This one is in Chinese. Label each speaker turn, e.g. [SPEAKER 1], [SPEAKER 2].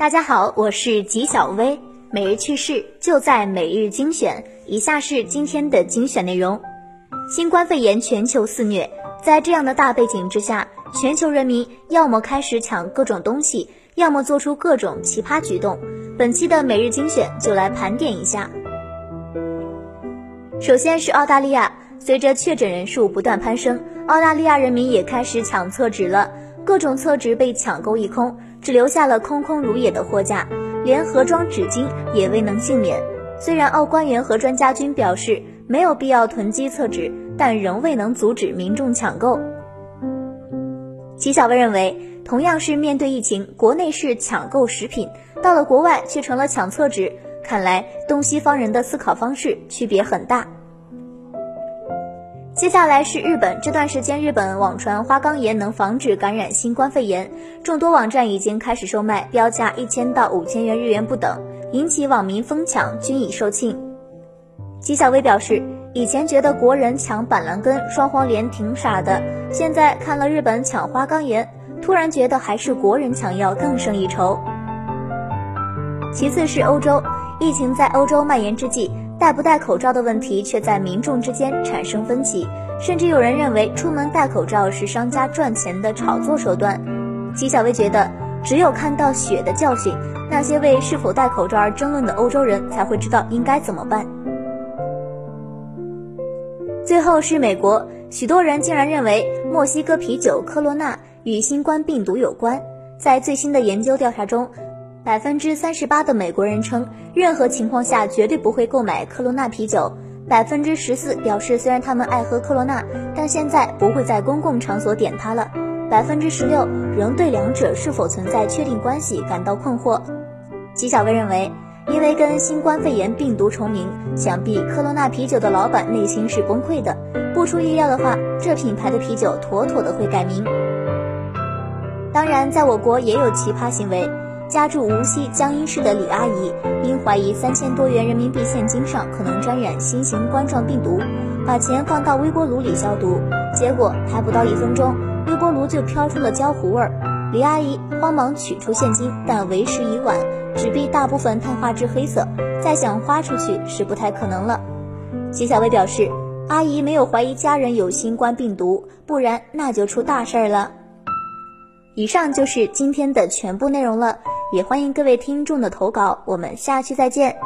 [SPEAKER 1] 大家好，我是吉小薇，每日趣事就在每日精选。以下是今天的精选内容：新冠肺炎全球肆虐，在这样的大背景之下，全球人民要么开始抢各种东西，要么做出各种奇葩举动。本期的每日精选就来盘点一下。首先是澳大利亚，随着确诊人数不断攀升，澳大利亚人民也开始抢厕纸了，各种厕纸被抢购一空。只留下了空空如也的货架，连盒装纸巾也未能幸免。虽然澳官员和专家均表示没有必要囤积厕纸，但仍未能阻止民众抢购。齐小薇认为，同样是面对疫情，国内是抢购食品，到了国外却成了抢厕纸，看来东西方人的思考方式区别很大。接下来是日本，这段时间日本网传花岗岩能防止感染新冠肺炎，众多网站已经开始售卖，标价一千到五千元日元不等，引起网民疯抢，均已售罄。吉小薇表示，以前觉得国人抢板蓝根、双黄连挺傻的，现在看了日本抢花岗岩，突然觉得还是国人抢药更胜一筹。其次是欧洲，疫情在欧洲蔓延之际。戴不戴口罩的问题却在民众之间产生分歧，甚至有人认为出门戴口罩是商家赚钱的炒作手段。纪小薇觉得，只有看到血的教训，那些为是否戴口罩而争论的欧洲人才会知道应该怎么办。最后是美国，许多人竟然认为墨西哥啤酒科罗娜与新冠病毒有关，在最新的研究调查中。百分之三十八的美国人称，任何情况下绝对不会购买科罗娜啤酒。百分之十四表示，虽然他们爱喝科罗娜，但现在不会在公共场所点它了。百分之十六仍对两者是否存在确定关系感到困惑。纪小薇认为，因为跟新冠肺炎病毒重名，想必科罗娜啤酒的老板内心是崩溃的。不出意料的话，这品牌的啤酒妥妥的会改名。当然，在我国也有奇葩行为。家住无锡江阴市的李阿姨，因怀疑三千多元人民币现金上可能沾染新型冠状病毒，把钱放到微波炉里消毒，结果还不到一分钟，微波炉就飘出了焦糊味儿。李阿姨慌忙取出现金，但为时已晚，纸币大部分碳化至黑色，再想花出去是不太可能了。齐小薇表示，阿姨没有怀疑家人有新冠病毒，不然那就出大事儿了。以上就是今天的全部内容了。也欢迎各位听众的投稿，我们下期再见。